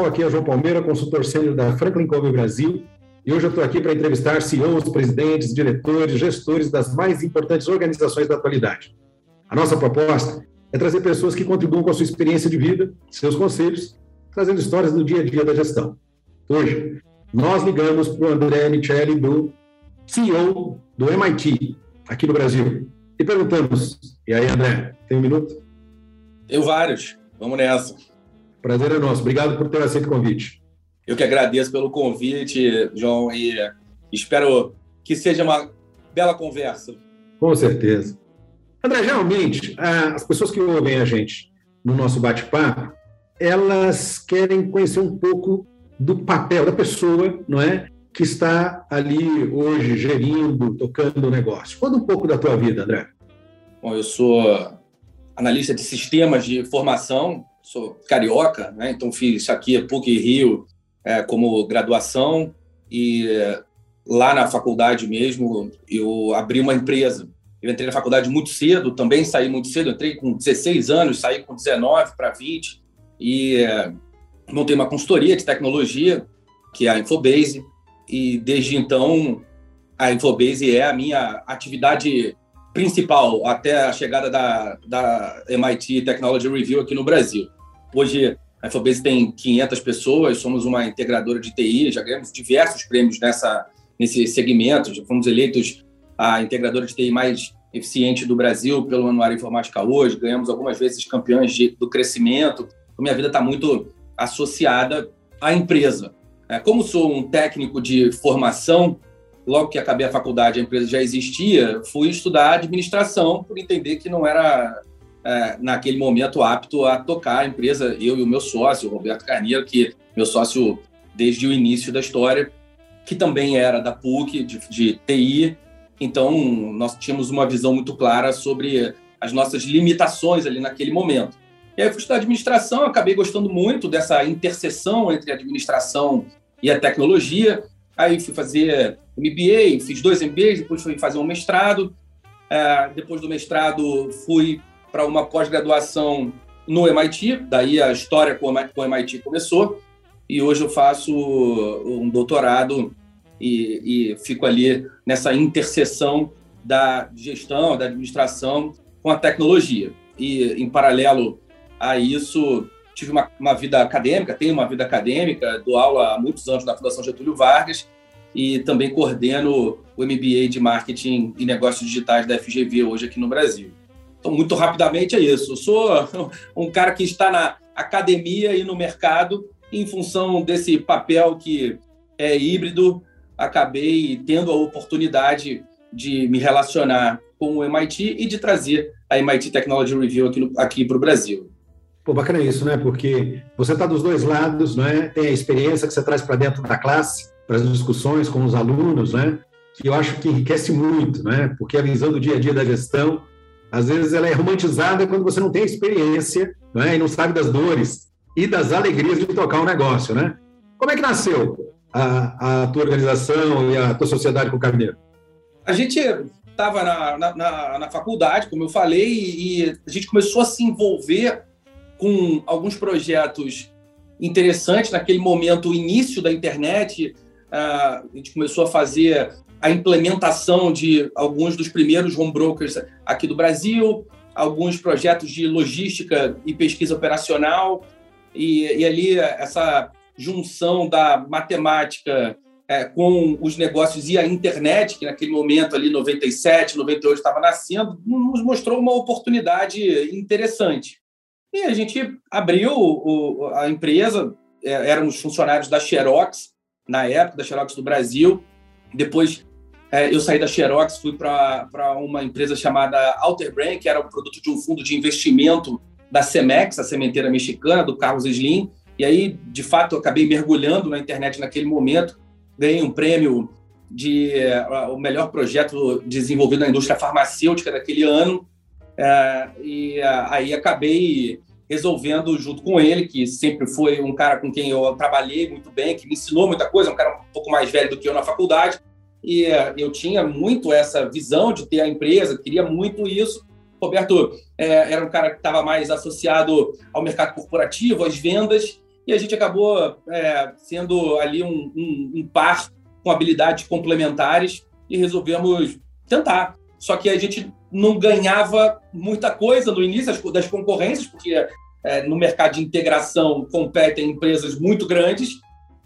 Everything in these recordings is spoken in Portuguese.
Pessoal, aqui é João Palmeira, consultor sênior da Franklin Covey Brasil, e hoje eu estou aqui para entrevistar CEOs, presidentes, diretores, gestores das mais importantes organizações da atualidade. A nossa proposta é trazer pessoas que contribuam com a sua experiência de vida, seus conselhos, trazendo histórias do dia a dia da gestão. Hoje, nós ligamos para o André Micheli, do CEO do MIT, aqui no Brasil, e perguntamos: e aí, André, tem um minuto? Tenho vários. Vamos nessa. Prazer é nosso. Obrigado por ter aceito o convite. Eu que agradeço pelo convite, João, e espero que seja uma bela conversa. Com certeza. André, geralmente, as pessoas que ouvem a gente no nosso bate-papo, elas querem conhecer um pouco do papel da pessoa, não é? Que está ali hoje gerindo, tocando o negócio. Conta um pouco da tua vida, André. Bom, eu sou analista de sistemas de formação sou carioca, né? então fiz aqui PUC Rio é, como graduação e é, lá na faculdade mesmo eu abri uma empresa. Eu entrei na faculdade muito cedo, também saí muito cedo, entrei com 16 anos, saí com 19 para 20 e é, montei uma consultoria de tecnologia, que é a Infobase, e desde então a Infobase é a minha atividade principal até a chegada da, da MIT Technology Review aqui no Brasil. Hoje, a Infobase tem 500 pessoas, somos uma integradora de TI, já ganhamos diversos prêmios nessa, nesse segmento, já fomos eleitos a integradora de TI mais eficiente do Brasil pelo Anuário Informática Hoje, ganhamos algumas vezes campeões de, do crescimento. Então, minha vida está muito associada à empresa. É, como sou um técnico de formação, logo que acabei a faculdade, a empresa já existia, fui estudar administração por entender que não era é, naquele momento apto a tocar a empresa, eu e o meu sócio, o Roberto Carneiro, que meu sócio desde o início da história, que também era da PUC, de, de TI. Então, nós tínhamos uma visão muito clara sobre as nossas limitações ali naquele momento. E aí eu fui estudar administração, acabei gostando muito dessa interseção entre a administração e a tecnologia. Aí fui fazer MBA, fiz dois MBAs, depois fui fazer um mestrado. É, depois do mestrado, fui para uma pós-graduação no MIT, daí a história com o MIT começou, e hoje eu faço um doutorado e, e fico ali nessa interseção da gestão, da administração com a tecnologia. E, em paralelo a isso, tive uma, uma, vida acadêmica, tenho uma vida acadêmica, dou aula há muitos anos na Fundação Getúlio Vargas e também coordeno o MBA de Marketing e Negócios Digitais da FGV hoje aqui no Brasil. Então, muito rapidamente é isso. Eu sou um cara que está na academia e no mercado em função desse papel que é híbrido, acabei tendo a oportunidade de me relacionar com o MIT e de trazer a MIT Technology Review aqui, aqui para o Brasil. Pô, bacana isso, né? Porque você está dos dois lados, né? Tem a experiência que você traz para dentro da classe, para as discussões com os alunos, né? Que eu acho que enriquece muito, né? Porque a visão do dia a dia da gestão às vezes ela é romantizada quando você não tem experiência né, e não sabe das dores e das alegrias de tocar um negócio, né? Como é que nasceu a, a tua organização e a tua sociedade com o Carneiro? A gente estava na, na, na, faculdade, como eu falei, e a gente começou a se envolver com alguns projetos interessantes naquele momento, o início da internet. A gente começou a fazer a implementação de alguns dos primeiros home brokers aqui do Brasil, alguns projetos de logística e pesquisa operacional, e, e ali essa junção da matemática é, com os negócios e a internet, que naquele momento ali, 97, 98, estava nascendo, nos mostrou uma oportunidade interessante. E a gente abriu o, a empresa, é, éramos funcionários da Xerox, na época, da Xerox do Brasil, depois é, eu saí da Xerox, fui para uma empresa chamada Alter Brain, que era um produto de um fundo de investimento da Cemex, a sementeira mexicana, do Carlos Slim. E aí, de fato, eu acabei mergulhando na internet naquele momento, ganhei um prêmio de uh, o melhor projeto desenvolvido na indústria farmacêutica daquele ano. Uh, e uh, aí acabei resolvendo junto com ele, que sempre foi um cara com quem eu trabalhei muito bem, que me ensinou muita coisa, um cara um pouco mais velho do que eu na faculdade, e uh, eu tinha muito essa visão de ter a empresa, queria muito isso. Roberto é, era um cara que estava mais associado ao mercado corporativo, às vendas, e a gente acabou é, sendo ali um, um, um par com habilidades complementares e resolvemos tentar. Só que a gente não ganhava muita coisa no início das concorrências, porque é, no mercado de integração competem empresas muito grandes,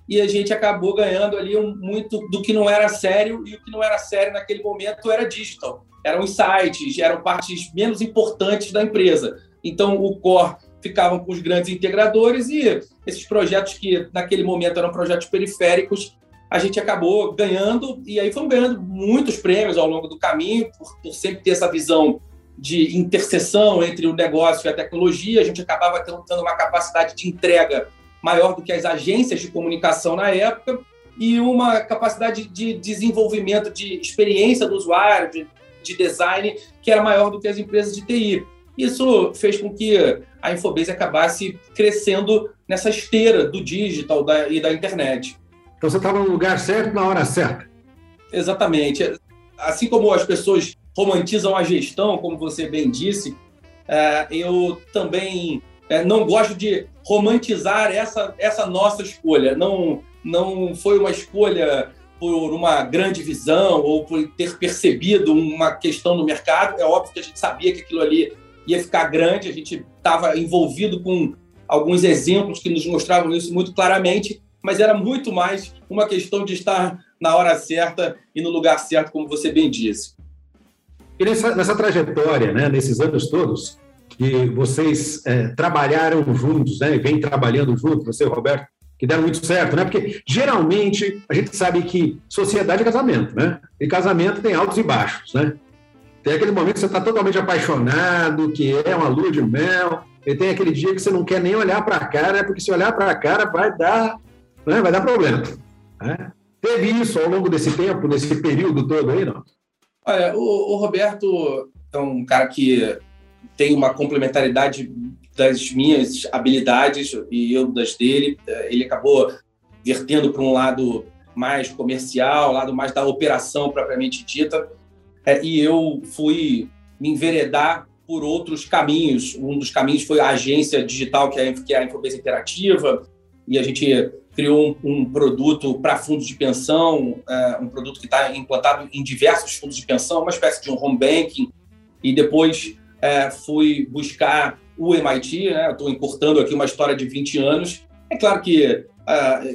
e a gente acabou ganhando ali um, muito do que não era sério, e o que não era sério naquele momento era digital. Eram os sites, eram partes menos importantes da empresa. Então, o core ficavam com os grandes integradores e esses projetos que naquele momento eram projetos periféricos a gente acabou ganhando, e aí fomos ganhando muitos prêmios ao longo do caminho, por, por sempre ter essa visão de interseção entre o negócio e a tecnologia, a gente acabava tendo uma capacidade de entrega maior do que as agências de comunicação na época e uma capacidade de desenvolvimento de experiência do usuário, de, de design, que era maior do que as empresas de TI. Isso fez com que a Infobase acabasse crescendo nessa esteira do digital e da internet. Então você estava no lugar certo na hora certa. Exatamente. Assim como as pessoas romantizam a gestão, como você bem disse, é, eu também é, não gosto de romantizar essa, essa nossa escolha. Não, não foi uma escolha por uma grande visão ou por ter percebido uma questão no mercado. É óbvio que a gente sabia que aquilo ali ia ficar grande, a gente estava envolvido com alguns exemplos que nos mostravam isso muito claramente, mas era muito mais uma questão de estar na hora certa e no lugar certo, como você bem disse. E nessa, nessa trajetória, né, nesses anos todos, que vocês é, trabalharam juntos, né, e vem trabalhando juntos, você e o Roberto, que deram muito certo, né? Porque geralmente a gente sabe que sociedade é casamento, né? E casamento tem altos e baixos, né? Tem aquele momento que você está totalmente apaixonado, que é uma lua de mel, e tem aquele dia que você não quer nem olhar para a cara, porque se olhar para a cara vai dar né? vai dar problema. Né? Teve isso ao longo desse tempo, nesse período todo aí, não? Olha, o, o Roberto é um cara que tem uma complementaridade das minhas habilidades e eu das dele. Ele acabou vertendo para um lado mais comercial, lado mais da operação propriamente dita, é, e eu fui me enveredar por outros caminhos. Um dos caminhos foi a agência digital, que é, que é a Infobase Interativa, e a gente criou um, um produto para fundos de pensão, é, um produto que está implantado em diversos fundos de pensão, uma espécie de um home banking, e depois é, fui buscar o MIT, né? estou importando aqui uma história de 20 anos. É claro que é,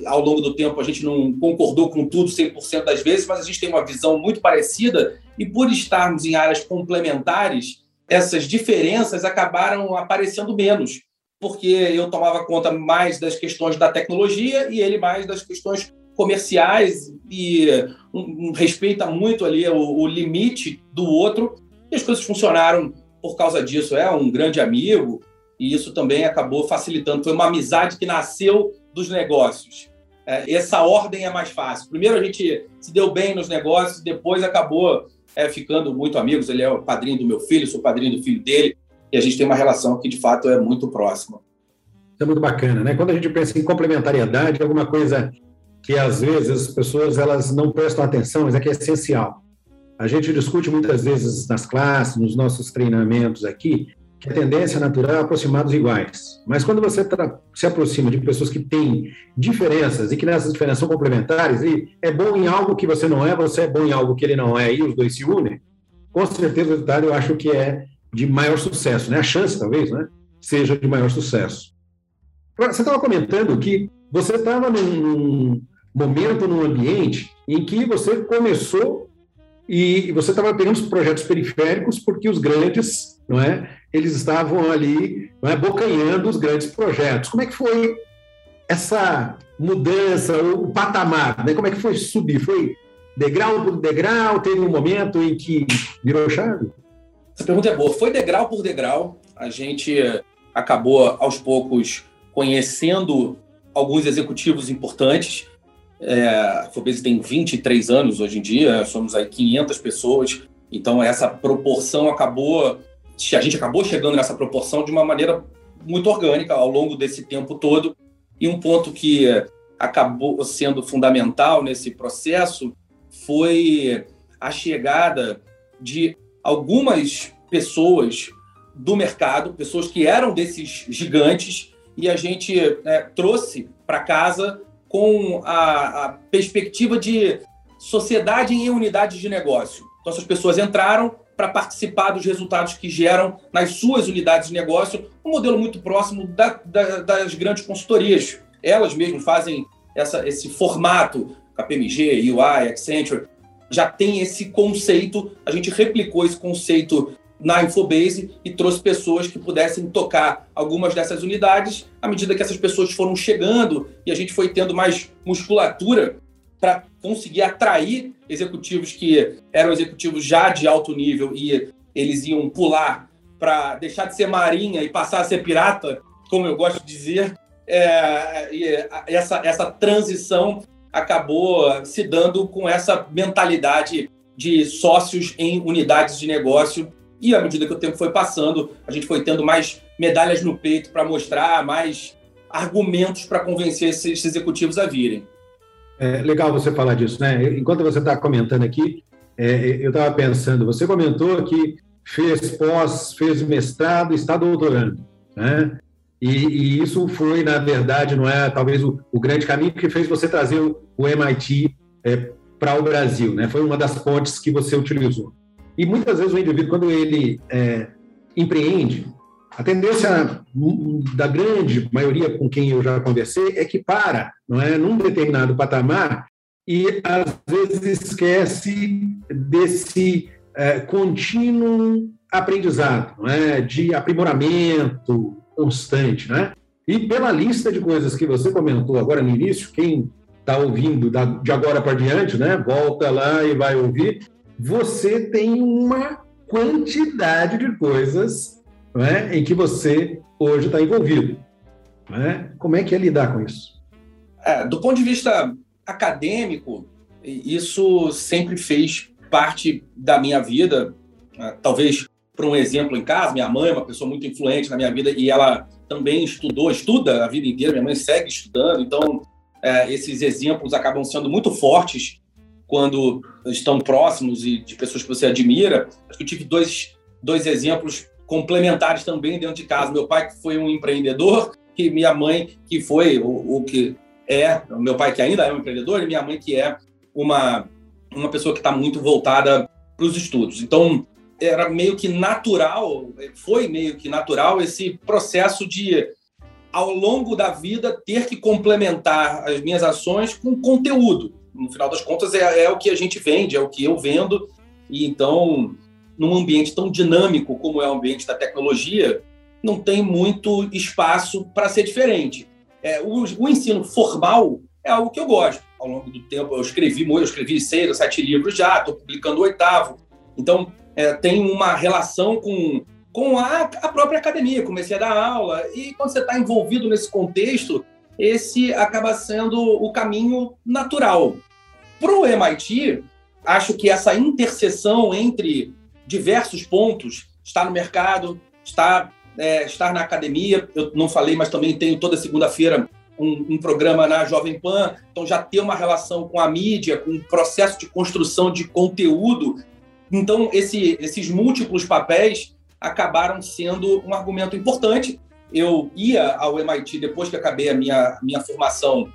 ao longo do tempo a gente não concordou com tudo 100% das vezes, mas a gente tem uma visão muito parecida e por estarmos em áreas complementares, essas diferenças acabaram aparecendo menos porque eu tomava conta mais das questões da tecnologia e ele mais das questões comerciais e um, um, respeita muito ali o, o, limite do outro e as coisas funcionaram por causa disso. É um grande amigo e isso também acabou facilitando. Foi uma amizade que nasceu dos negócios. É, essa ordem é mais fácil. Primeiro a gente se deu bem nos negócios, depois acabou é, ficando muito amigos. Ele é o padrinho do meu filho, sou padrinho do filho dele e a gente tem uma relação que de fato é muito próxima. Isso é muito bacana, né? Quando a gente pensa em complementariedade, alguma coisa que às vezes as pessoas elas não prestam atenção, mas é que é essencial. A gente discute muitas vezes nas classes, nos nossos treinamentos aqui, que a tendência natural é aproximar dos iguais. Mas quando você se aproxima de pessoas que têm diferenças e que nessas diferenças são complementares, e é bom em algo que você não é, você é bom em algo que ele não é, e os dois se unem, com certeza o resultado eu acho que é de maior sucesso, né? A chance, talvez, né? Seja de maior sucesso. Você estava comentando que você estava num momento, num ambiente em que você começou e você estava pegando os projetos periféricos porque os grandes, não é? Eles estavam ali, não é, bocanhando os grandes projetos. Como é que foi essa mudança, o patamar, né? Como é que foi subir? Foi degrau por degrau? Teve um momento em que virou chave? Essa pergunta é boa. Foi degrau por degrau. A gente acabou, aos poucos, conhecendo alguns executivos importantes. É, a Fobase tem 23 anos hoje em dia, somos aí 500 pessoas. Então, essa proporção acabou. A gente acabou chegando nessa proporção de uma maneira muito orgânica ao longo desse tempo todo. E um ponto que acabou sendo fundamental nesse processo foi a chegada de algumas pessoas do mercado, pessoas que eram desses gigantes, e a gente né, trouxe para casa com a, a, perspectiva de sociedade em unidades de negócio. Então, essas pessoas entraram para participar dos resultados que geram nas suas unidades de negócio, um modelo muito próximo da, da, das grandes consultorias. Elas mesmas fazem essa, esse formato, KPMG, UI, Accenture, já tem esse conceito, a gente replicou esse conceito na Infobase e trouxe pessoas que pudessem tocar algumas dessas unidades à medida que essas pessoas foram chegando e a gente foi tendo mais musculatura para conseguir atrair executivos que eram executivos já de alto nível e eles iam pular para deixar de ser marinha e passar a ser pirata, como eu gosto de dizer. É, essa, essa transição acabou se dando com essa mentalidade de sócios em unidades de negócio e à medida que o tempo foi passando, a gente foi tendo mais medalhas no peito para mostrar, mais argumentos para convencer esses executivos a virem. É legal você falar disso, né? Enquanto você está comentando aqui, é, eu estava pensando, você comentou que fez pós, fez mestrado, está doutorando, né? E, e, isso foi, na verdade, não é talvez o, o grande caminho que fez você trazer o, o MIT é, para o Brasil, né? Foi uma das pontes que você utilizou. E muitas vezes o indivíduo, quando ele é, empreende, a tendência da grande maioria com quem eu já conversei é que para, não é, num determinado patamar e às vezes esquece desse é, contínuo aprendizado, não é, de aprimoramento constante, né? E pela lista de coisas que você comentou agora no início, quem está ouvindo de agora para diante, né? Volta lá e vai ouvir você tem uma quantidade de coisas né, em que você hoje está envolvido. Né? Como é que é lidar com isso? É, do ponto de vista acadêmico, isso sempre fez parte da minha vida. Né? Talvez, por um exemplo em casa, minha mãe é uma pessoa muito influente na minha vida e ela também estudou, estuda a vida inteira, minha mãe segue estudando, então é, esses exemplos acabam sendo muito fortes quando estão próximos e de pessoas que você admira. Acho que eu tive dois, dois exemplos complementares também dentro de casa. Meu pai, que foi um empreendedor, e minha mãe, que foi o, o que é, meu pai, que ainda é um empreendedor, e minha mãe, que é uma, uma pessoa que está muito voltada para os estudos. Então, era meio que natural, foi meio que natural esse processo de, ao longo da vida, ter que complementar as minhas ações com conteúdo no final das contas, é, é o que a gente vende, é o que eu vendo. E então, num ambiente tão dinâmico como é o ambiente da tecnologia, não tem muito espaço para ser diferente. É, o, o, ensino formal é algo que eu gosto. Ao longo do tempo, eu escrevi eu escrevi seis ou sete livros já, estou publicando o oitavo. Então, é, tem uma relação com, com a, a própria academia. Comecei a dar aula, e quando você está envolvido nesse contexto, esse acaba sendo o caminho natural. Para o MIT, acho que essa interseção entre diversos pontos, estar no mercado, estar, é, estar na academia, eu não falei, mas também tenho toda segunda-feira um, um, programa na Jovem Pan, então já ter uma relação com a mídia, com o processo de construção de conteúdo. Então, esse, esses múltiplos papéis acabaram sendo um argumento importante eu ia ao MIT depois que acabei a minha, minha formação.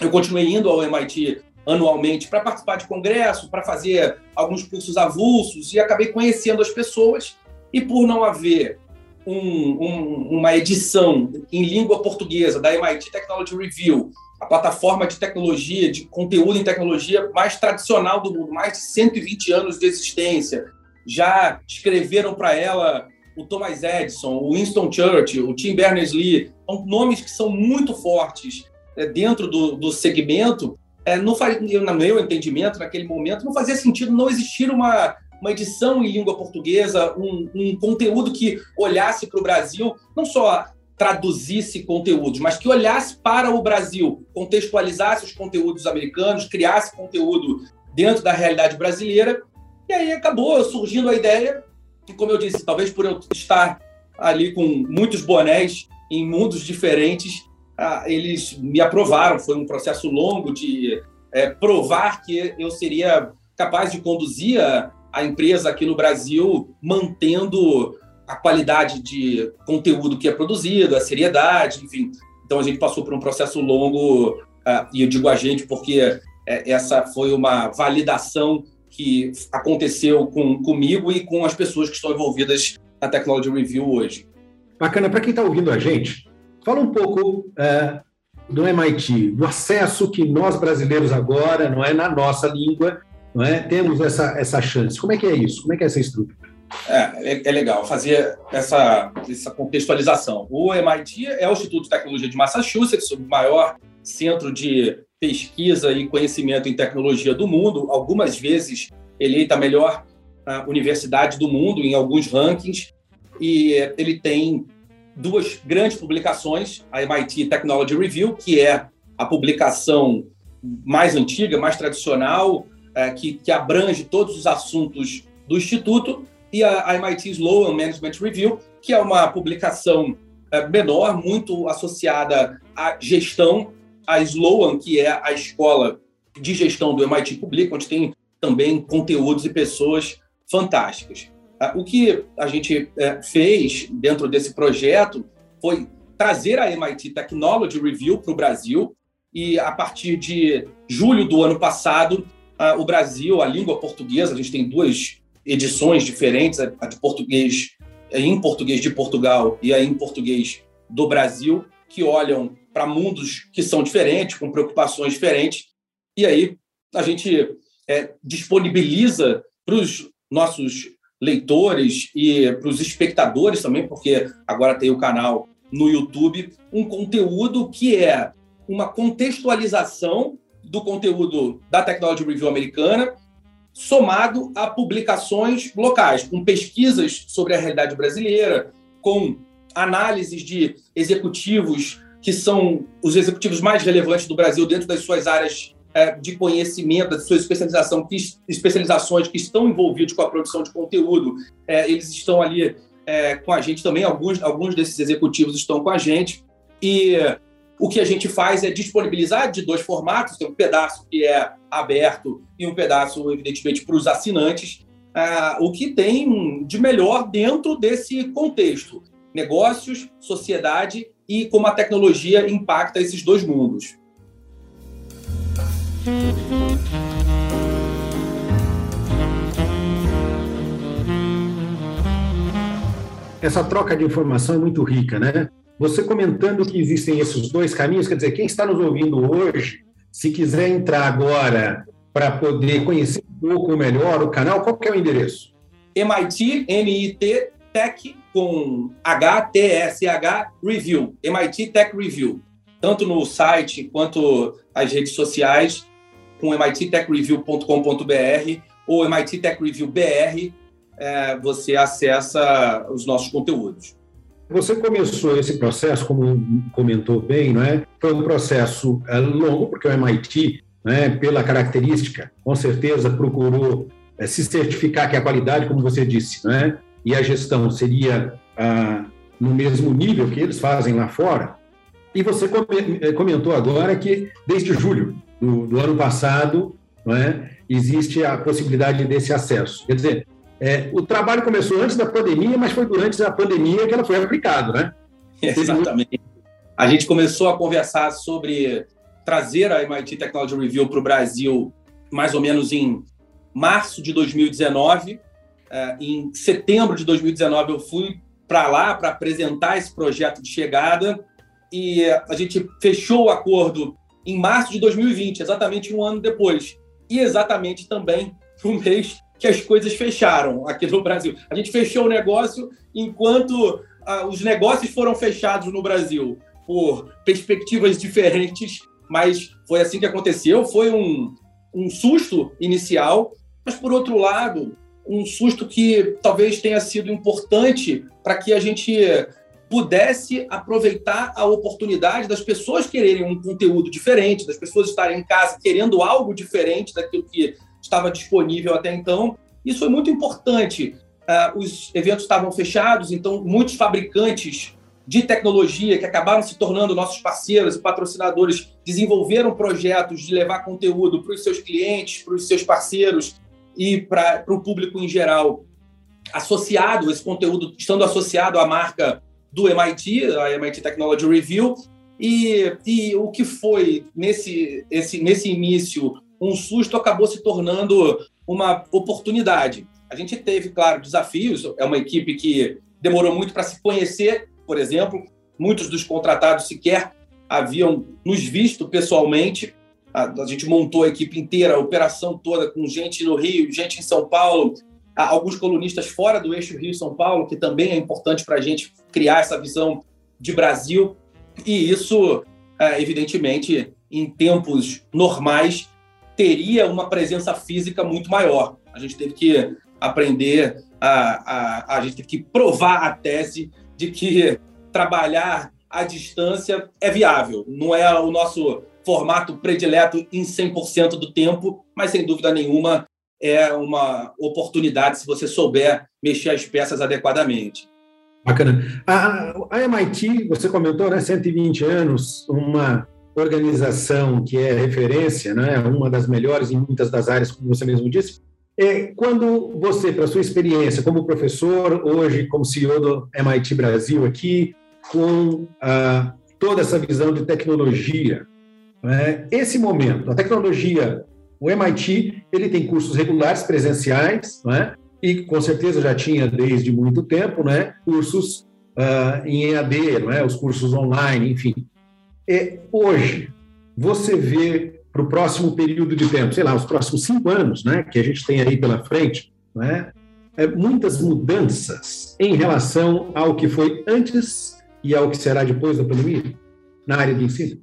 Eu continuei indo ao MIT anualmente para participar de congresso, para fazer alguns cursos avulsos e acabei conhecendo as pessoas. E por não haver um, um, uma edição em língua portuguesa da MIT Technology Review, a plataforma de tecnologia, de conteúdo em tecnologia mais tradicional do mundo, mais de 120 anos de existência, já escreveram para ela o Thomas Edison, o Winston Churchill, o Tim Berners-Lee, são nomes que são muito fortes é, dentro do, do segmento. é, não faz, no meu entendimento, naquele momento, não fazia sentido não existir uma, uma edição em língua portuguesa, um, um conteúdo que olhasse para o Brasil, não só traduzisse conteúdos, mas que olhasse para o Brasil, contextualizasse os conteúdos americanos, criasse conteúdo dentro da realidade brasileira. E aí acabou surgindo a ideia, e como eu disse, talvez por eu estar ali com muitos bonés em mundos diferentes, ah, eles me aprovaram. Foi um processo longo de é, provar que eu seria capaz de conduzir a empresa aqui no Brasil, mantendo a qualidade de conteúdo que é produzido, a seriedade, enfim. Então a gente passou por um processo longo, uh, e eu digo a gente porque é, essa foi uma validação que aconteceu com, comigo e com as pessoas que estão envolvidas na Technology Review hoje. Bacana. Para quem está ouvindo a gente, fala um pouco é, do MIT, do acesso que nós brasileiros agora, não é na nossa língua, não é, temos essa, essa chance. Como é que é isso? Como é que é essa estrutura? É, é, é, legal fazer essa, essa contextualização. O MIT é o Instituto de Tecnologia de Massachusetts, o maior centro de pesquisa e conhecimento em tecnologia do mundo, algumas vezes eleita a melhor universidade do mundo em alguns rankings, e ele tem duas grandes publicações, a MIT Technology Review, que é a publicação mais antiga, mais tradicional, uh, que, que abrange todos os assuntos do Instituto, e a, MIT Sloan Management Review, que é uma publicação é, menor, muito associada à gestão. A Sloan, que é a escola de gestão do MIT Public, onde tem também conteúdos e pessoas fantásticas. Ah, o que a gente é, fez dentro desse projeto foi trazer a MIT Technology Review para o Brasil e a partir de julho do ano passado, ah, o Brasil, a língua portuguesa, a gente tem duas edições diferentes, a de português em português de Portugal e a em português do Brasil, que olham para mundos que são diferentes, com preocupações diferentes. E aí a gente é, disponibiliza para os nossos leitores e para os espectadores também, porque agora tem o canal no YouTube, um conteúdo que é uma contextualização do conteúdo da Technology Review americana somado a publicações locais, com pesquisas sobre a realidade brasileira, com análises de executivos que são os executivos mais relevantes do Brasil dentro das suas áreas é, de conhecimento, das suas especialização, que, especializações que estão envolvidos com a produção de conteúdo. É, eles estão ali é, com a gente também, alguns, alguns desses executivos estão com a gente. E o que a gente faz é disponibilizar de dois formatos, tem um pedaço que é aberto e um pedaço, evidentemente, para os assinantes, uh, o que tem de melhor dentro desse contexto. Negócios, sociedade e como a tecnologia impacta esses dois mundos. Essa troca de informação é muito rica, né? Você comentando que existem esses dois caminhos, quer dizer, quem está nos ouvindo hoje, se quiser entrar agora para poder conhecer um pouco melhor o canal, qual que é o endereço? MIT, MIT Tech com H-T-S-H Review, MIT Tech Review, tanto no site quanto as redes sociais, com mittechreview.com.br ou MIT Tech Review BR, é, você acessa os nossos conteúdos. Você começou esse processo, como comentou bem, não é? Foi um processo é, longo, porque o MIT, né, pela característica, com certeza procurou é, se certificar que a qualidade, como você disse, não é? e a gestão seria ah, no mesmo nível que eles fazem lá fora. E você é, comentou agora que desde julho do, do ano passado, existe a possibilidade desse acesso. Quer dizer, é, o trabalho começou antes da pandemia, mas foi durante a pandemia que ela foi aplicada, né? Exatamente. A gente começou a conversar sobre trazer a MIT Technology Review para o Brasil mais ou menos em março de 2019. É, em setembro de 2019, eu fui para lá para apresentar esse projeto de chegada e a gente fechou o acordo em março de 2020, exatamente um ano depois. E exatamente também no mês que as coisas fecharam aqui no Brasil. A gente fechou o negócio enquanto ah, os negócios foram fechados no Brasil por perspectivas diferentes mas foi assim que aconteceu. Foi um, um susto inicial, mas por outro lado, um susto que talvez tenha sido importante para que a gente pudesse aproveitar a oportunidade das pessoas quererem um conteúdo diferente, das pessoas estarem em casa querendo algo diferente daquilo que estava disponível até então. Isso foi muito importante. Uh, os eventos estavam fechados, então muitos fabricantes de tecnologia que acabaram se tornando nossos parceiros e patrocinadores desenvolveram projetos de levar conteúdo para os seus clientes, para os seus parceiros e para o público em geral, associado, esse conteúdo estando associado à marca do MIT, a MIT Technology Review, e, e o que foi nesse, esse, nesse início um susto acabou se tornando uma oportunidade. A gente teve, claro, desafios, é uma equipe que demorou muito para se conhecer, por exemplo, muitos dos contratados sequer haviam nos visto pessoalmente. A, gente montou a equipe inteira, a operação toda, com gente no Rio, gente em São Paulo, alguns colunistas fora do eixo Rio-São Paulo, que também é importante para a gente criar essa visão de Brasil. E isso, é, evidentemente, em tempos normais, teria uma presença física muito maior. A gente teve que aprender, a, a, a gente teve que provar a tese de que trabalhar à distância é viável. Não é o nosso formato predileto em 100% do tempo, mas sem dúvida nenhuma é uma oportunidade se você souber mexer as peças adequadamente. Bacana. A, a MIT, você comentou, né, 120 anos, uma organização que é referência, né, uma das melhores em muitas das áreas, como você mesmo disse. É, quando você, para sua experiência como professor, hoje como CEO do MIT Brasil aqui, com ah, toda essa visão de tecnologia, né, esse momento, a tecnologia o MIT ele tem cursos regulares presenciais, né? e com certeza já tinha desde muito tempo, né? cursos uh, em EAD, né? os cursos online, enfim. É, hoje, você vê para o próximo período de tempo, sei lá, os próximos cinco anos, né? que a gente tem aí pela frente, né? É, muitas mudanças em relação ao que foi antes e ao que será depois da pandemia na área de ensino?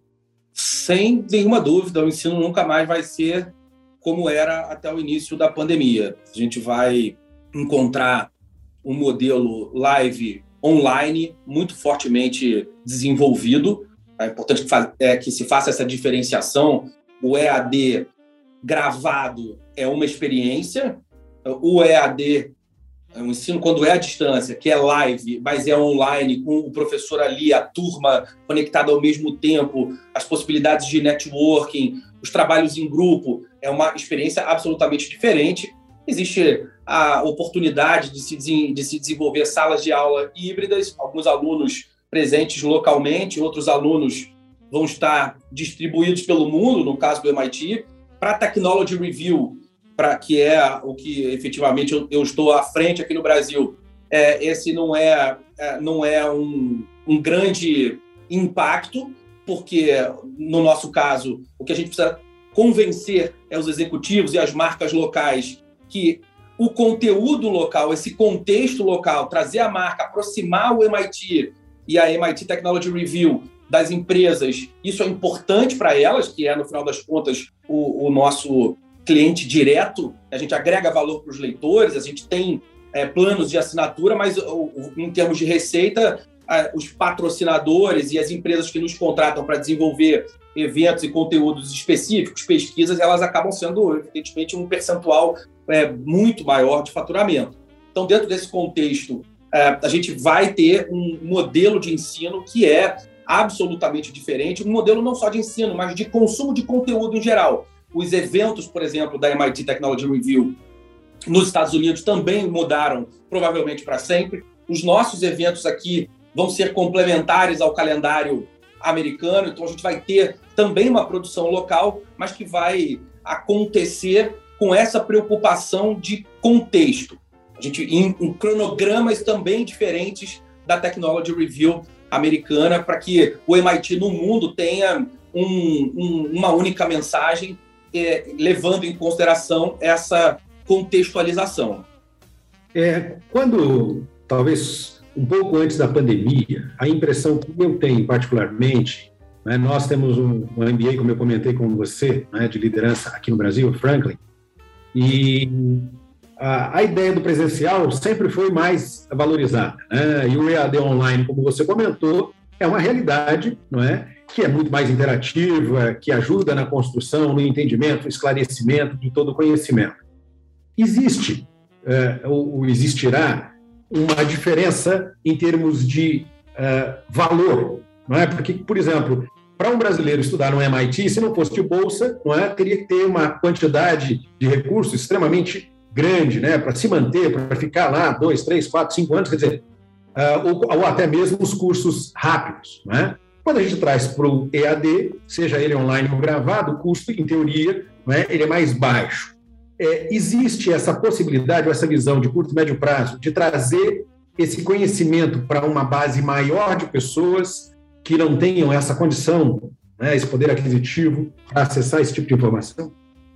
Sem nenhuma dúvida, o ensino nunca mais vai ser como era até o início da pandemia. A gente vai encontrar um modelo live online muito fortemente desenvolvido. É importante que, é, que se faça essa diferenciação. O EAD gravado é uma experiência, o EAD é um ensino quando é à distância, que é live, mas é online, com o professor ali, a turma conectada ao mesmo tempo, as possibilidades de networking, os trabalhos em grupo, é uma experiência absolutamente diferente. Existe a oportunidade de se, de se desenvolver salas de aula híbridas, alguns alunos presentes localmente, outros alunos vão estar distribuídos pelo mundo, no caso do MIT. Para Technology Review, para que é o que efetivamente eu, eu, estou à frente aqui no Brasil, é, esse não é, é não é um, um grande impacto, porque, no nosso caso, o que a gente precisa convencer é os executivos e as marcas locais que o conteúdo local, esse contexto local, trazer a marca, aproximar o MIT e a MIT Technology Review das empresas, isso é importante para elas, que é, no final das contas, o, o nosso cliente direto. A gente agrega valor para os leitores, a gente tem é, planos de assinatura, mas em termos de receita, os patrocinadores e as empresas que nos contratam para desenvolver eventos e conteúdos específicos, pesquisas, elas acabam sendo, evidentemente, um percentual é, muito maior de faturamento. Então, dentro desse contexto, a gente vai ter um modelo de ensino que é absolutamente diferente, um modelo não só de ensino, mas de consumo de conteúdo em geral. Os eventos, por exemplo, da MIT Technology Review nos Estados Unidos também mudaram, provavelmente para sempre. Os nossos eventos aqui vão ser complementares ao calendário americano, então a gente vai ter também uma produção local, mas que vai acontecer com essa preocupação de contexto. A gente em, em cronogramas também diferentes da Technology Review americana para que o MIT no mundo tenha um, um, uma única mensagem, é, levando em consideração essa contextualização. É, quando talvez um pouco antes da pandemia, a impressão que eu tenho particularmente Né? Nós temos um, um MBA, como eu comentei com você, né, de liderança aqui no Brasil, Franklin, e a, ideia do presencial sempre foi mais valorizada. Né? E o EAD online, como você comentou, é uma realidade, não é? Que é muito mais interativa, que ajuda na construção, no entendimento, no esclarecimento de todo o conhecimento. Existe, é, ou, existirá, uma diferença em termos de é, valor, não é? Porque, por exemplo, para um brasileiro estudar no MIT, se não fosse de bolsa, não é, teria que ter uma quantidade de recursos extremamente grande, né, para se manter, para ficar lá dois, três, quatro, cinco anos, quer dizer, uh, ou, ou, até mesmo os cursos rápidos, né? Quando a gente traz para o EAD, seja ele online ou gravado, o custo, em teoria, né, ele é mais baixo. É, existe essa possibilidade, ou essa visão de curto e médio prazo, de trazer esse conhecimento para uma base maior de pessoas que não tenham essa condição, né, esse poder aquisitivo para acessar esse tipo de informação?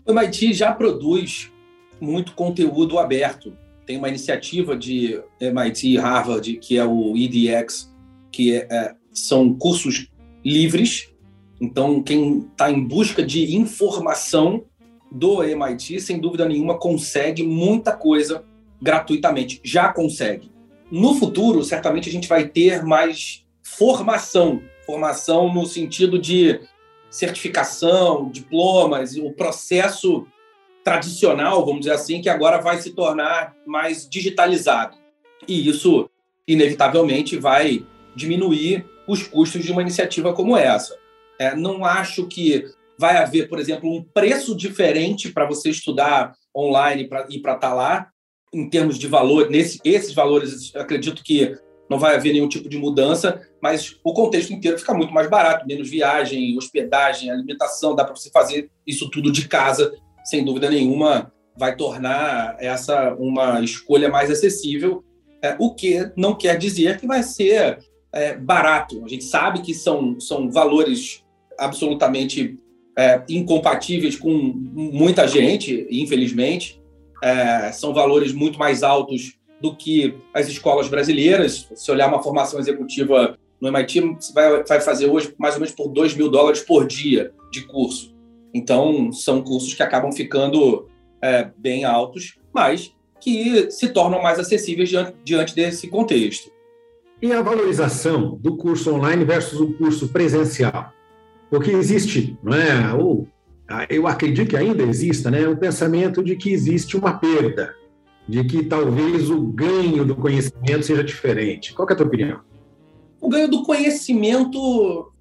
O MIT já produz muito conteúdo aberto. Tem uma iniciativa de MIT e Harvard, que é o EDX, que é, é, são cursos livres. Então, quem está em busca de informação do MIT, sem dúvida nenhuma, consegue muita coisa gratuitamente. Já consegue. No futuro, certamente a gente vai ter mais formação. Formação no sentido de certificação, diplomas, o processo tradicional, vamos dizer assim, que agora vai se tornar mais digitalizado. E isso, inevitavelmente, vai diminuir os custos de uma iniciativa como essa. É, não acho que vai haver, por exemplo, um preço diferente para você estudar online e para estar tá lá, em termos de valor. Nesse, esses valores, acredito que não vai haver nenhum tipo de mudança, mas o contexto inteiro fica muito mais barato, menos viagem, hospedagem, alimentação, dá para você fazer isso tudo de casa sem dúvida nenhuma, vai tornar essa uma escolha mais acessível, é, o que não quer dizer que vai ser é, barato. A gente sabe que são, são valores absolutamente é, incompatíveis com muita gente, infelizmente. É, são valores muito mais altos do que as escolas brasileiras. Se olhar uma formação executiva no MIT, você vai, vai fazer hoje mais ou menos por 2 mil dólares por dia de curso. Então, são cursos que acabam ficando é, bem altos, mas que se tornam mais acessíveis diante, diante desse contexto. E a valorização do curso online versus o curso presencial? Porque existe, não é? Ou, eu acredito que ainda exista, né? O pensamento de que existe uma perda, de que talvez o ganho do conhecimento seja diferente. Qual é a tua opinião? O ganho do conhecimento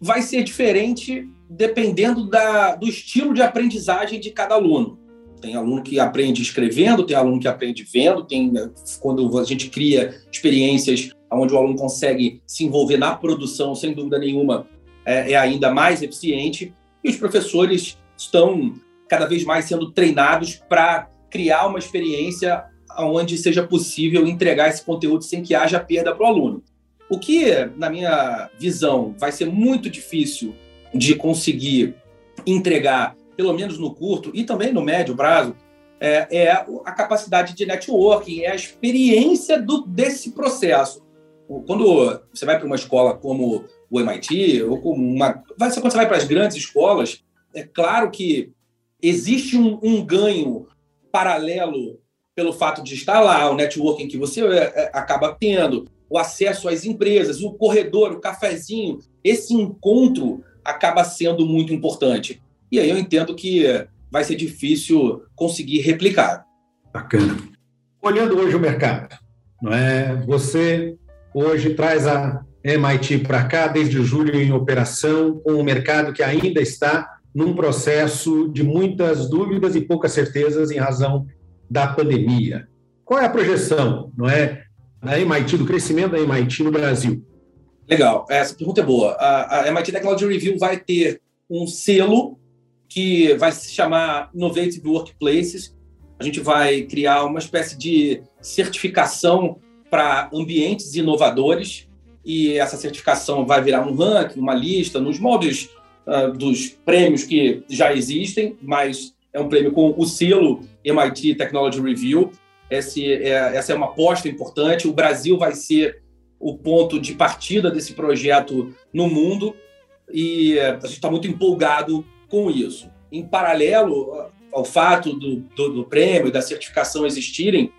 vai ser diferente dependendo da, do estilo de aprendizagem de cada aluno. Tem aluno que aprende escrevendo, tem aluno que aprende vendo, tem quando a gente cria experiências onde o aluno consegue se envolver na produção, sem dúvida nenhuma, é, é ainda mais eficiente. E os professores estão cada vez mais sendo treinados para criar uma experiência onde seja possível entregar esse conteúdo sem que haja perda para o aluno. O que, na minha visão, vai ser muito difícil de conseguir entregar, pelo menos no curto e também no médio prazo, é, é a capacidade de networking, é a experiência do, desse processo. Quando você vai para uma escola como o MIT, ou como uma. Quando você vai para as grandes escolas, é claro que existe um, um ganho paralelo pelo fato de estar lá, o networking que você é, é, acaba tendo, o acesso às empresas, o corredor, o cafezinho, esse encontro acaba sendo muito importante. E aí eu entendo que vai ser difícil conseguir replicar. Bacana. Olhando hoje o mercado, não é? Você hoje traz a MIT para cá desde julho em operação, com um mercado que ainda está num processo de muitas dúvidas e poucas certezas em razão da pandemia. Qual é a projeção, não é, da MIT, do crescimento da MIT no Brasil? Legal, essa pergunta é boa. A, a MIT Technology Review vai ter um selo que vai se chamar Innovative Workplaces. A gente vai criar uma espécie de certificação para ambientes inovadores e essa certificação vai virar um ranking, uma lista, nos moldes uh, dos prêmios que já existem, mas é um prêmio com o selo MIT Technology Review. Esse é, essa é uma aposta importante. O Brasil vai ser o ponto de partida desse projeto no mundo. e a gente está muito empolgado com isso. Em paralelo ao fato do, do, do prêmio, da certificação existirem,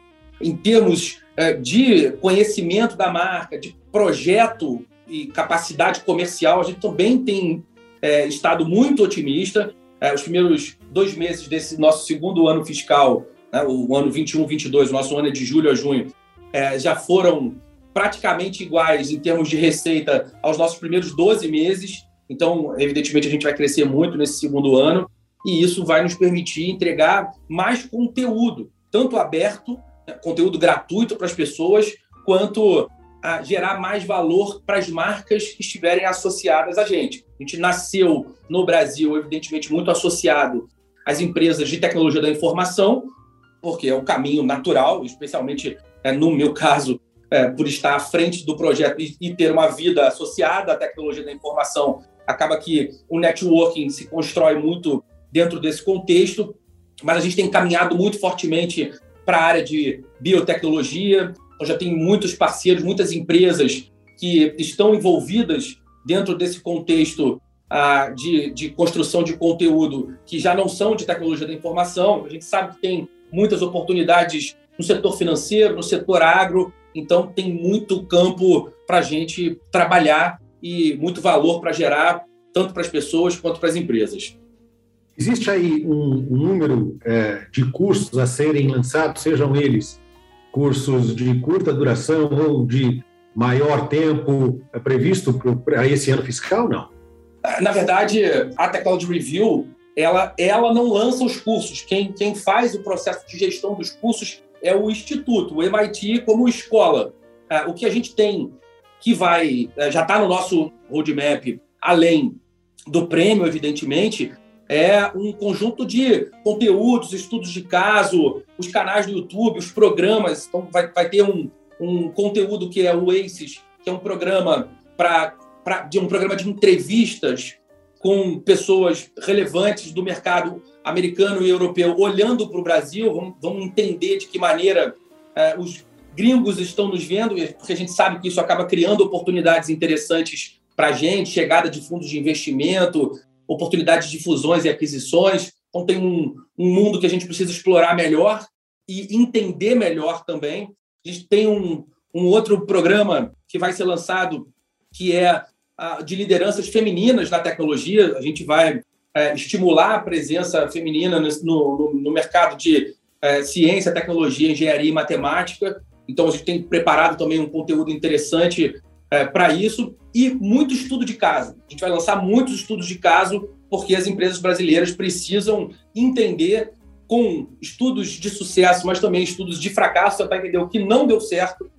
em termos é, de conhecimento da marca, de projeto e capacidade comercial, a gente também tem é, estado muito otimista. É, os primeiros dois meses desse nosso segundo ano fiscal, né, o ano 21-22, o nosso ano é de julho a junho, é, já foram praticamente iguais em termos de receita aos nossos primeiros 12 meses. Então, evidentemente, a gente vai crescer muito nesse segundo ano e isso vai nos permitir entregar mais conteúdo, tanto aberto, né, conteúdo gratuito para as pessoas, quanto a gerar mais valor para as marcas que estiverem associadas a gente. A gente nasceu no Brasil, evidentemente, muito associado às empresas de tecnologia da informação, porque é o caminho natural, especialmente é, no meu caso, é, por estar à frente do projeto e, e, ter uma vida associada à tecnologia da informação, acaba que o networking se constrói muito dentro desse contexto, mas a gente tem caminhado muito fortemente para a área de biotecnologia. Então já tem muitos parceiros, muitas empresas que estão envolvidas dentro desse contexto ah, de, de construção de conteúdo que já não são de tecnologia da informação. A gente sabe que tem muitas oportunidades no setor financeiro, no setor agro, então tem muito campo para a gente trabalhar e muito valor para gerar, tanto para as pessoas quanto para as empresas. Existe aí um, um número é, de cursos a serem lançados, sejam eles cursos de curta duração ou de maior tempo é, previsto para esse ano fiscal, não? Na verdade, a Technology Review, ela, ela não lança os cursos. Quem, quem faz o processo de gestão dos cursos é o instituto, o MIT como escola. É, o que a gente tem que vai, é, já está no nosso roadmap, além do prêmio, evidentemente, é um conjunto de conteúdos, estudos de caso, os canais do YouTube, os programas. Então, vai, vai ter um, um conteúdo que é o ACES, que é um programa para de um programa de entrevistas com pessoas relevantes do mercado americano e europeu olhando para o Brasil, vamos, vamos, entender de que maneira é, os gringos estão nos vendo, porque a gente sabe que isso acaba criando oportunidades interessantes para a gente, chegada de fundos de investimento, oportunidades de fusões e aquisições. Então, tem um, um mundo que a gente precisa explorar melhor e entender melhor também. A gente tem um, um outro programa que vai ser lançado, que é a, de lideranças femininas na tecnologia. A gente vai é, estimular a presença feminina no, no, no mercado de é, ciência, tecnologia, engenharia e matemática. Então, a gente tem preparado também um conteúdo interessante é, para isso e muito estudo de caso. A gente vai lançar muitos estudos de caso porque as empresas brasileiras precisam entender com estudos de sucesso, mas também estudos de fracasso, para entender o que não deu certo,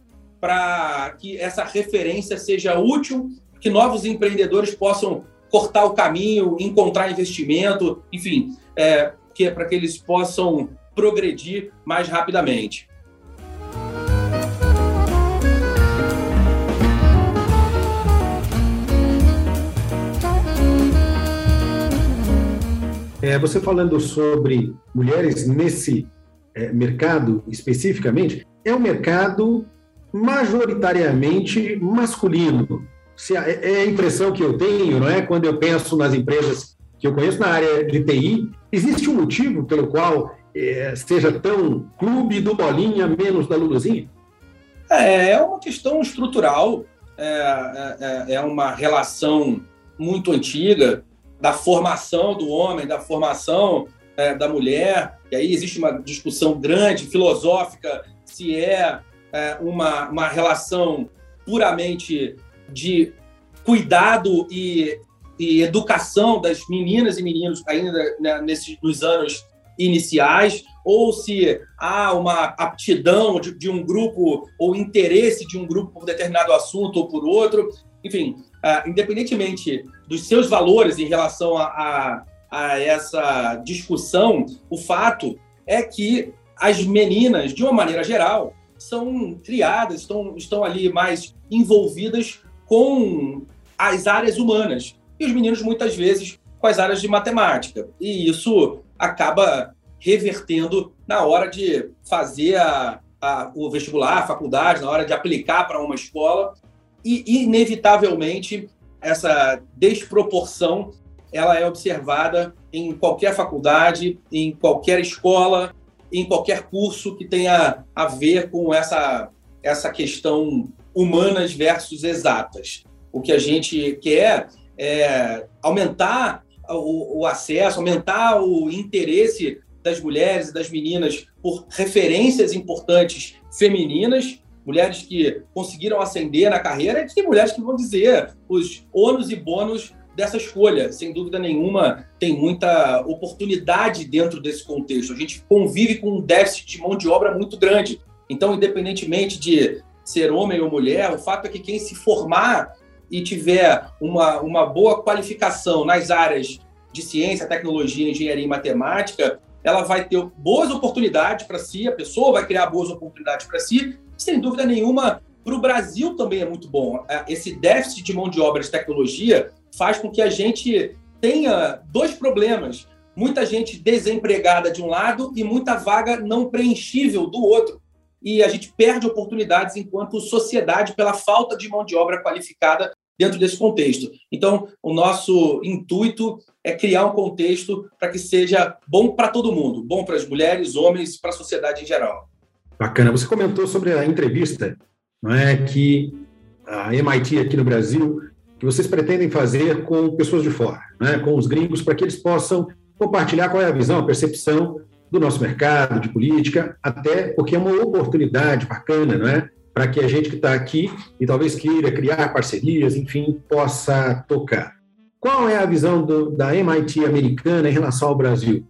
para que essa referência seja útil, que novos empreendedores possam cortar o caminho, encontrar investimento, enfim, é, que é para que eles possam progredir mais rapidamente. É, você falando sobre mulheres nesse é, mercado especificamente, é um mercado majoritariamente masculino. Se a, é a impressão que eu tenho, não é? Quando eu penso nas empresas que eu conheço na área de TI, existe um motivo pelo qual é, seja tão clube do Bolinha menos da Luluzinha? É, é uma questão estrutural, é, é, é uma relação muito antiga da formação do homem, da formação é, da mulher. E aí existe uma discussão grande, filosófica, se é, é uma, uma relação puramente de cuidado e, e, educação das meninas e meninos ainda né, nesses, nos anos iniciais, ou se há uma aptidão de, de, um grupo ou interesse de um grupo por determinado assunto ou por outro. Enfim, uh, independentemente dos seus valores em relação a, a, a essa discussão, o fato é que as meninas, de uma maneira geral, são criadas, estão, estão ali mais envolvidas com as áreas humanas. E os meninos, muitas vezes, com as áreas de matemática. E isso acaba revertendo na hora de fazer a, a, o vestibular, a faculdade, na hora de aplicar para uma escola e, inevitavelmente, essa desproporção ela é observada em qualquer faculdade, em qualquer escola, em qualquer curso que tenha a ver com essa, essa questão humanas versus exatas. O que a gente quer é aumentar o, o acesso, aumentar o interesse das mulheres e das meninas por referências importantes femininas, mulheres que conseguiram ascender na carreira, e tem mulheres que vão dizer os ônus e bônus dessa escolha. Sem dúvida nenhuma, tem muita oportunidade dentro desse contexto. A gente convive com um déficit de mão de obra muito grande. Então, independentemente de ser homem ou mulher, o fato é que quem se formar e tiver uma, uma boa qualificação nas áreas de ciência, tecnologia, engenharia e matemática, ela vai ter boas oportunidades para si, a pessoa vai criar boas oportunidades para si. Sem dúvida nenhuma, para o Brasil também é muito bom. É, esse déficit de mão de obra de tecnologia faz com que a gente tenha dois problemas. Muita gente desempregada de um lado e muita vaga não preenchível do outro. E a gente perde oportunidades enquanto sociedade pela falta de mão de obra qualificada dentro desse contexto. Então, o nosso intuito é criar um contexto para que seja bom para todo mundo, bom para as mulheres, homens, para a sociedade em geral. Bacana. Você comentou sobre a entrevista, não é, que a MIT aqui no Brasil, que vocês pretendem fazer com pessoas de fora, né, com os gringos, para que eles possam compartilhar qual é a visão, a percepção do nosso mercado, de política, até porque é uma oportunidade bacana, não é? para que a gente que está aqui e talvez queira criar parcerias, enfim, possa tocar. Qual é a visão do, da MIT americana em relação ao Brasil?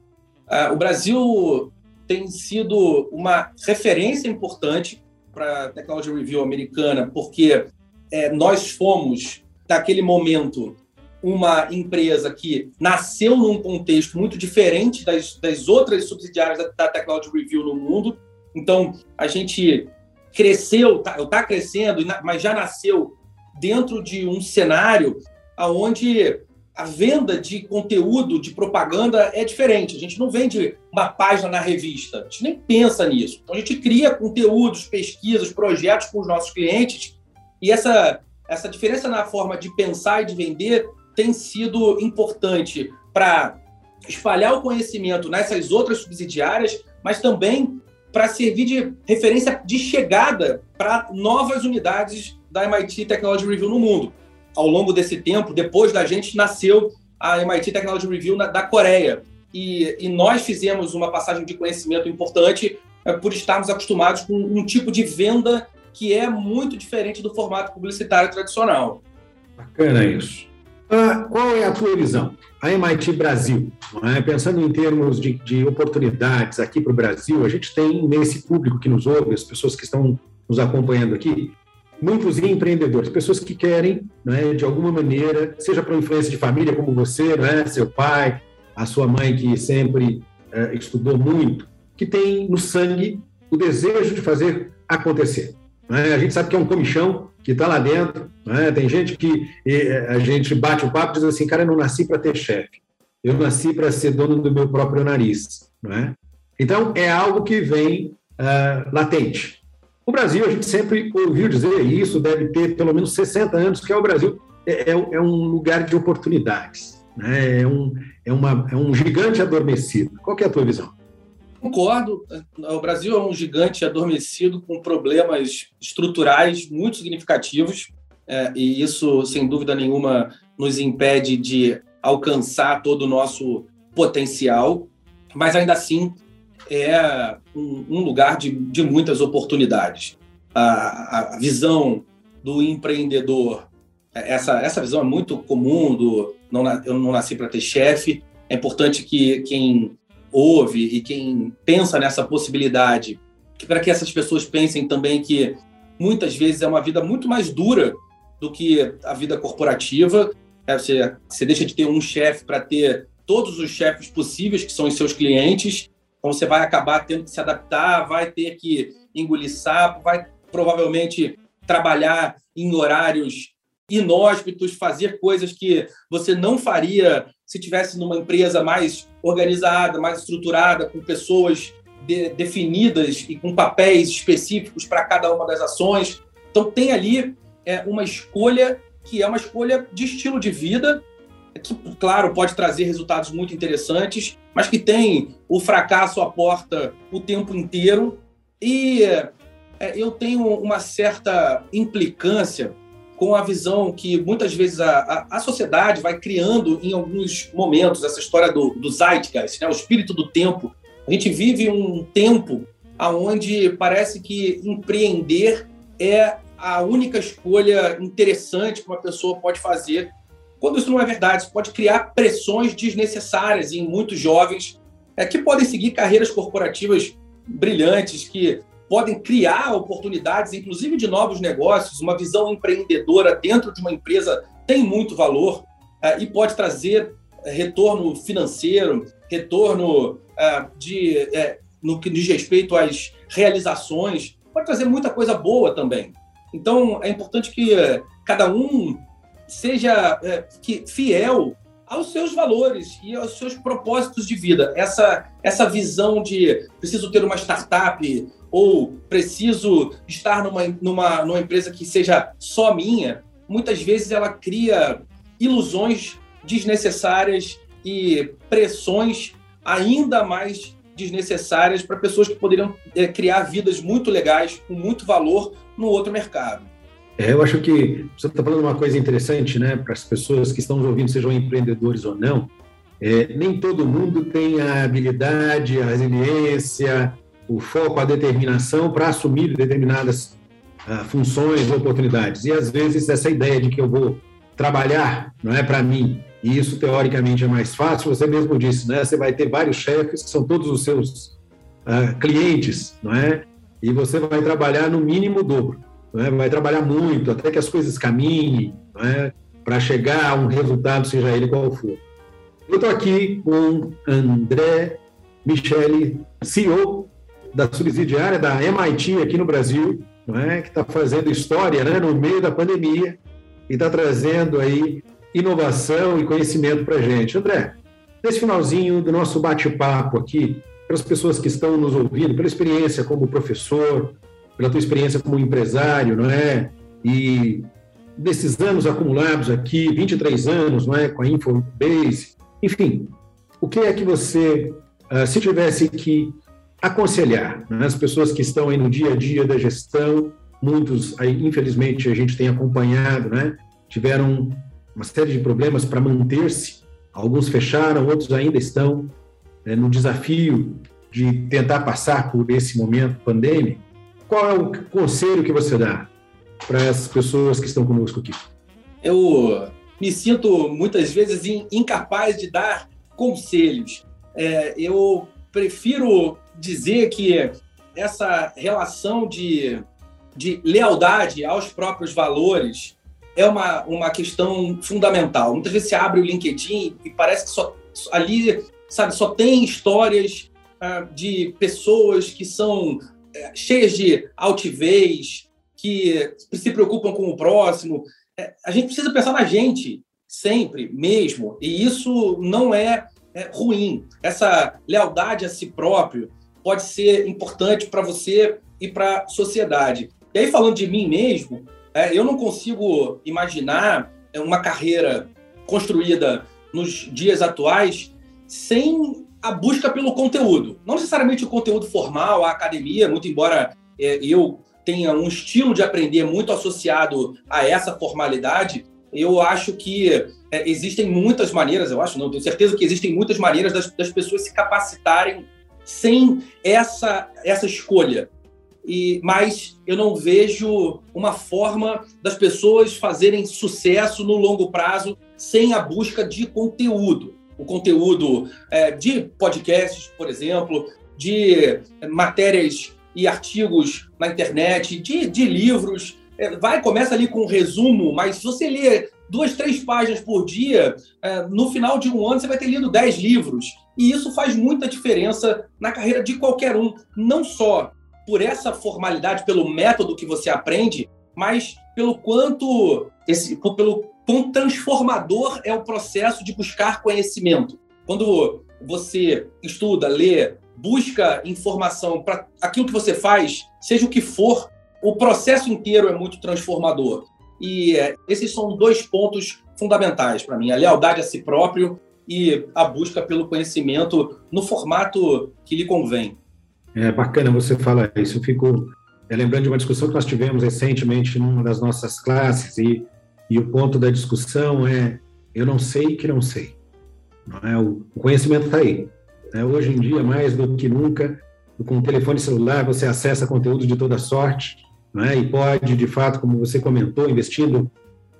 Uh, o Brasil tem sido uma referência importante para a Technology Review americana, porque é, nós fomos, naquele momento, uma empresa que nasceu num contexto muito diferente das, das outras subsidiárias da, da Technology Review no mundo. Então, a gente cresceu, está tá crescendo, mas já nasceu dentro de um cenário onde a venda de conteúdo, de propaganda é diferente. A gente não vende uma página na revista, a gente nem pensa nisso. Então a gente cria conteúdos, pesquisas, projetos com os nossos clientes e essa, essa diferença na forma de pensar e de vender tem sido importante para espalhar o conhecimento nessas outras subsidiárias, mas também para servir de referência de chegada para novas unidades da MIT Technology Review no mundo. Ao longo desse tempo, depois da gente, nasceu a MIT Technology Review na, da Coreia. E, e, nós fizemos uma passagem de conhecimento importante é, por estarmos acostumados com um tipo de venda que é muito diferente do formato publicitário tradicional. Bacana isso. Ah, qual é a tua visão? A MIT Brasil, é? pensando em termos de, de oportunidades aqui para o Brasil, a gente tem nesse público que nos ouve, as pessoas que estão nos acompanhando aqui, muitos empreendedores, pessoas que querem, né, de alguma maneira, seja por influência de família como você, né, seu pai, a sua mãe que sempre uh, estudou muito, que tem no sangue o desejo de fazer acontecer. Né? A gente sabe que é um comichão que está lá dentro. Né? Tem gente que a gente bate o papo e diz assim, cara, eu não nasci para ter chefe. Eu nasci para ser dono do meu próprio nariz. Né? Então, é algo que vem uh, latente. O Brasil, a gente sempre ouviu dizer, isso deve ter pelo menos 60 anos, que é o Brasil é, é, é um lugar de oportunidades. Né? É, um, é, uma, é um gigante adormecido. Qual é a tua visão? Concordo. O Brasil é um gigante adormecido com problemas estruturais muito significativos, é, e isso, sem dúvida nenhuma, nos impede de alcançar todo o nosso potencial, mas ainda assim é um, um lugar de, de, muitas oportunidades. A, a, visão do empreendedor, essa, essa visão é muito comum do não, eu não nasci para ter chefe. É importante que quem ouve e quem pensa nessa possibilidade, para que essas pessoas pensem também que muitas vezes é uma vida muito mais dura do que a vida corporativa. É, você, você deixa de ter um chefe para ter todos os chefes possíveis que são os seus clientes. Então você vai acabar tendo que se adaptar, vai ter que engolir sapo, vai provavelmente trabalhar em horários inóspitos, fazer coisas que você não faria se tivesse numa empresa mais organizada, mais estruturada, com pessoas de, definidas e com papéis específicos para cada uma das ações. Então tem ali é, uma escolha que é uma escolha de estilo de vida, que, claro, pode trazer resultados muito interessantes, mas que tem o fracasso à porta o tempo inteiro. E é, eu tenho uma certa implicância com a visão que muitas vezes a, a, a, sociedade vai criando em alguns momentos, essa história do, do zeitgeist, né? o espírito do tempo. A gente vive um tempo onde parece que empreender é a única escolha interessante que uma pessoa pode fazer, quando isso não é verdade. Isso pode criar pressões desnecessárias em muitos jovens é, que podem seguir carreiras corporativas brilhantes, que podem criar oportunidades, inclusive de novos negócios. Uma visão empreendedora dentro de uma empresa tem muito valor uh, e pode trazer uh, retorno financeiro, retorno uh, de, no que diz respeito às realizações, pode trazer muita coisa boa também. Então, é importante que cada um seja fiel aos seus valores e aos seus propósitos de vida. Essa, essa visão de preciso ter uma startup ou preciso estar numa, numa, numa empresa que seja só minha, muitas vezes ela cria ilusões desnecessárias e pressões ainda mais desnecessárias para pessoas que poderiam é, criar vidas muito legais, com muito valor no outro mercado. É, eu acho que você está falando uma coisa interessante, né, para as pessoas que estão nos ouvindo, sejam empreendedores ou não. É, nem todo mundo tem a habilidade, a resiliência, o foco, a determinação para assumir determinadas uh, funções oportunidades. E às vezes essa ideia de que eu vou trabalhar não é para mim, e isso teoricamente é mais fácil, você mesmo disse, né? Você vai ter vários chefes que são todos os seus uh, clientes, não é? E você vai trabalhar no mínimo o dobro, não é? Vai trabalhar muito até que as coisas caminhem, não é? Para chegar a um resultado, seja ele qual for. Eu estou aqui com André Michele, CEO da subsidiária da MIT aqui no Brasil, não é? que está fazendo história né? no meio da pandemia e está trazendo aí inovação e conhecimento para a gente. André, nesse finalzinho do nosso bate-papo aqui, para as pessoas que estão nos ouvindo, pela experiência como professor, pela tua experiência como empresário, não é? E desses anos acumulados aqui, 23 anos, não é? Com a Infobase, enfim, o que é que você, ah, se tivesse que aconselhar né, as pessoas que estão aí no dia a dia da gestão, muitos aí, infelizmente, a gente tem acompanhado, né, tiveram uma série de problemas para manter-se, alguns fecharam, outros ainda estão né, no desafio de tentar passar por esse momento pandêmico. Qual é o conselho que você dá para essas pessoas que estão conosco aqui? Eu me sinto muitas vezes incapaz de dar conselhos. É, eu prefiro dizer que essa relação de, de lealdade aos próprios valores é uma, uma questão fundamental. Muitas vezes você abre o LinkedIn e parece que só ali, sabe, só tem histórias ah, de pessoas que são é, cheias de altivez, que se preocupam com o próximo. É, a gente precisa pensar na gente sempre, mesmo, e isso não é, é ruim. Essa lealdade a si próprio pode ser importante para você e para a sociedade. E aí, falando de mim mesmo, é, eu não consigo imaginar uma carreira construída nos dias atuais sem a busca pelo conteúdo. Não necessariamente o conteúdo formal, a academia, muito embora é, eu tenha um estilo de aprender muito associado a essa formalidade, eu acho que é, existem muitas maneiras, eu acho, não, tenho certeza que existem muitas maneiras das, das pessoas se capacitarem sem essa, essa escolha. E, mas eu não vejo uma forma das pessoas fazerem sucesso no longo prazo sem a busca de conteúdo. O conteúdo é, de podcasts, por exemplo, de matérias e artigos na internet, de, de livros. É, vai, começa ali com um resumo, mas se você ler duas, três páginas por dia, é, no final de um ano você vai ter lido dez livros. E isso faz muita diferença na carreira de qualquer um, não só por essa formalidade, pelo método que você aprende, mas pelo quanto esse, pelo quão transformador é o processo de buscar conhecimento. Quando você estuda, lê, busca informação para aquilo que você faz, seja o que for, o processo inteiro é muito transformador. E é, esses são dois pontos fundamentais para mim: a lealdade a si próprio e a busca pelo conhecimento no formato que lhe convém. É bacana você falar isso. Eu fico é, lembrando de uma discussão que nós tivemos recentemente numa das nossas classes e, e o ponto da discussão é eu não sei que não sei. Não é? O conhecimento está aí. É, hoje em dia, mais do que nunca, com o telefone celular, você acessa conteúdo de toda sorte é? e pode, de fato, como você comentou, investindo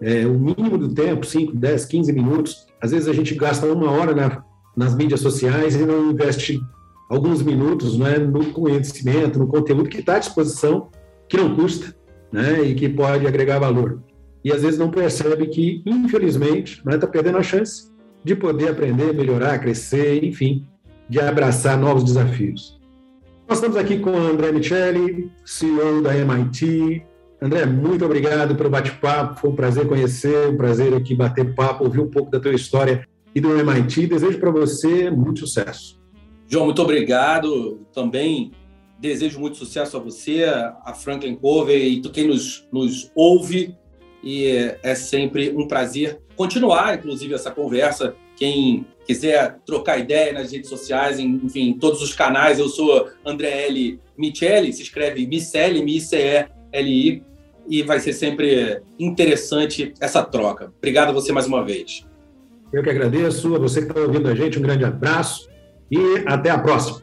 é, o mínimo do tempo, 5, 10, 15 minutos. Às vezes a gente gasta uma hora na, nas mídias sociais e não investe alguns minutos né, no conhecimento, no conteúdo que está à disposição, que não custa né, e que pode agregar valor. E às vezes não percebe que, infelizmente, está né, tá perdendo a chance de poder aprender, melhorar, crescer, enfim, de abraçar novos desafios. Nós estamos aqui com André Micheli, CEO da MIT, André, muito obrigado pelo bate-papo. Foi um prazer conhecer, um prazer aqui bater papo, ouvir um pouco da tua história e do MIT. Desejo para você muito sucesso. João, muito obrigado. Também desejo muito sucesso a você, a Franklin Covey e quem nos, nos ouve. E é sempre um prazer continuar, inclusive, essa conversa. Quem quiser trocar ideia nas redes sociais, enfim, em todos os canais, eu sou André L. Micheli, se escreve Miceli, M-I-C-E-L-I e vai ser sempre interessante essa troca. Obrigado a você mais uma vez. Eu que agradeço. A você que está ouvindo a gente, um grande abraço e até a próxima.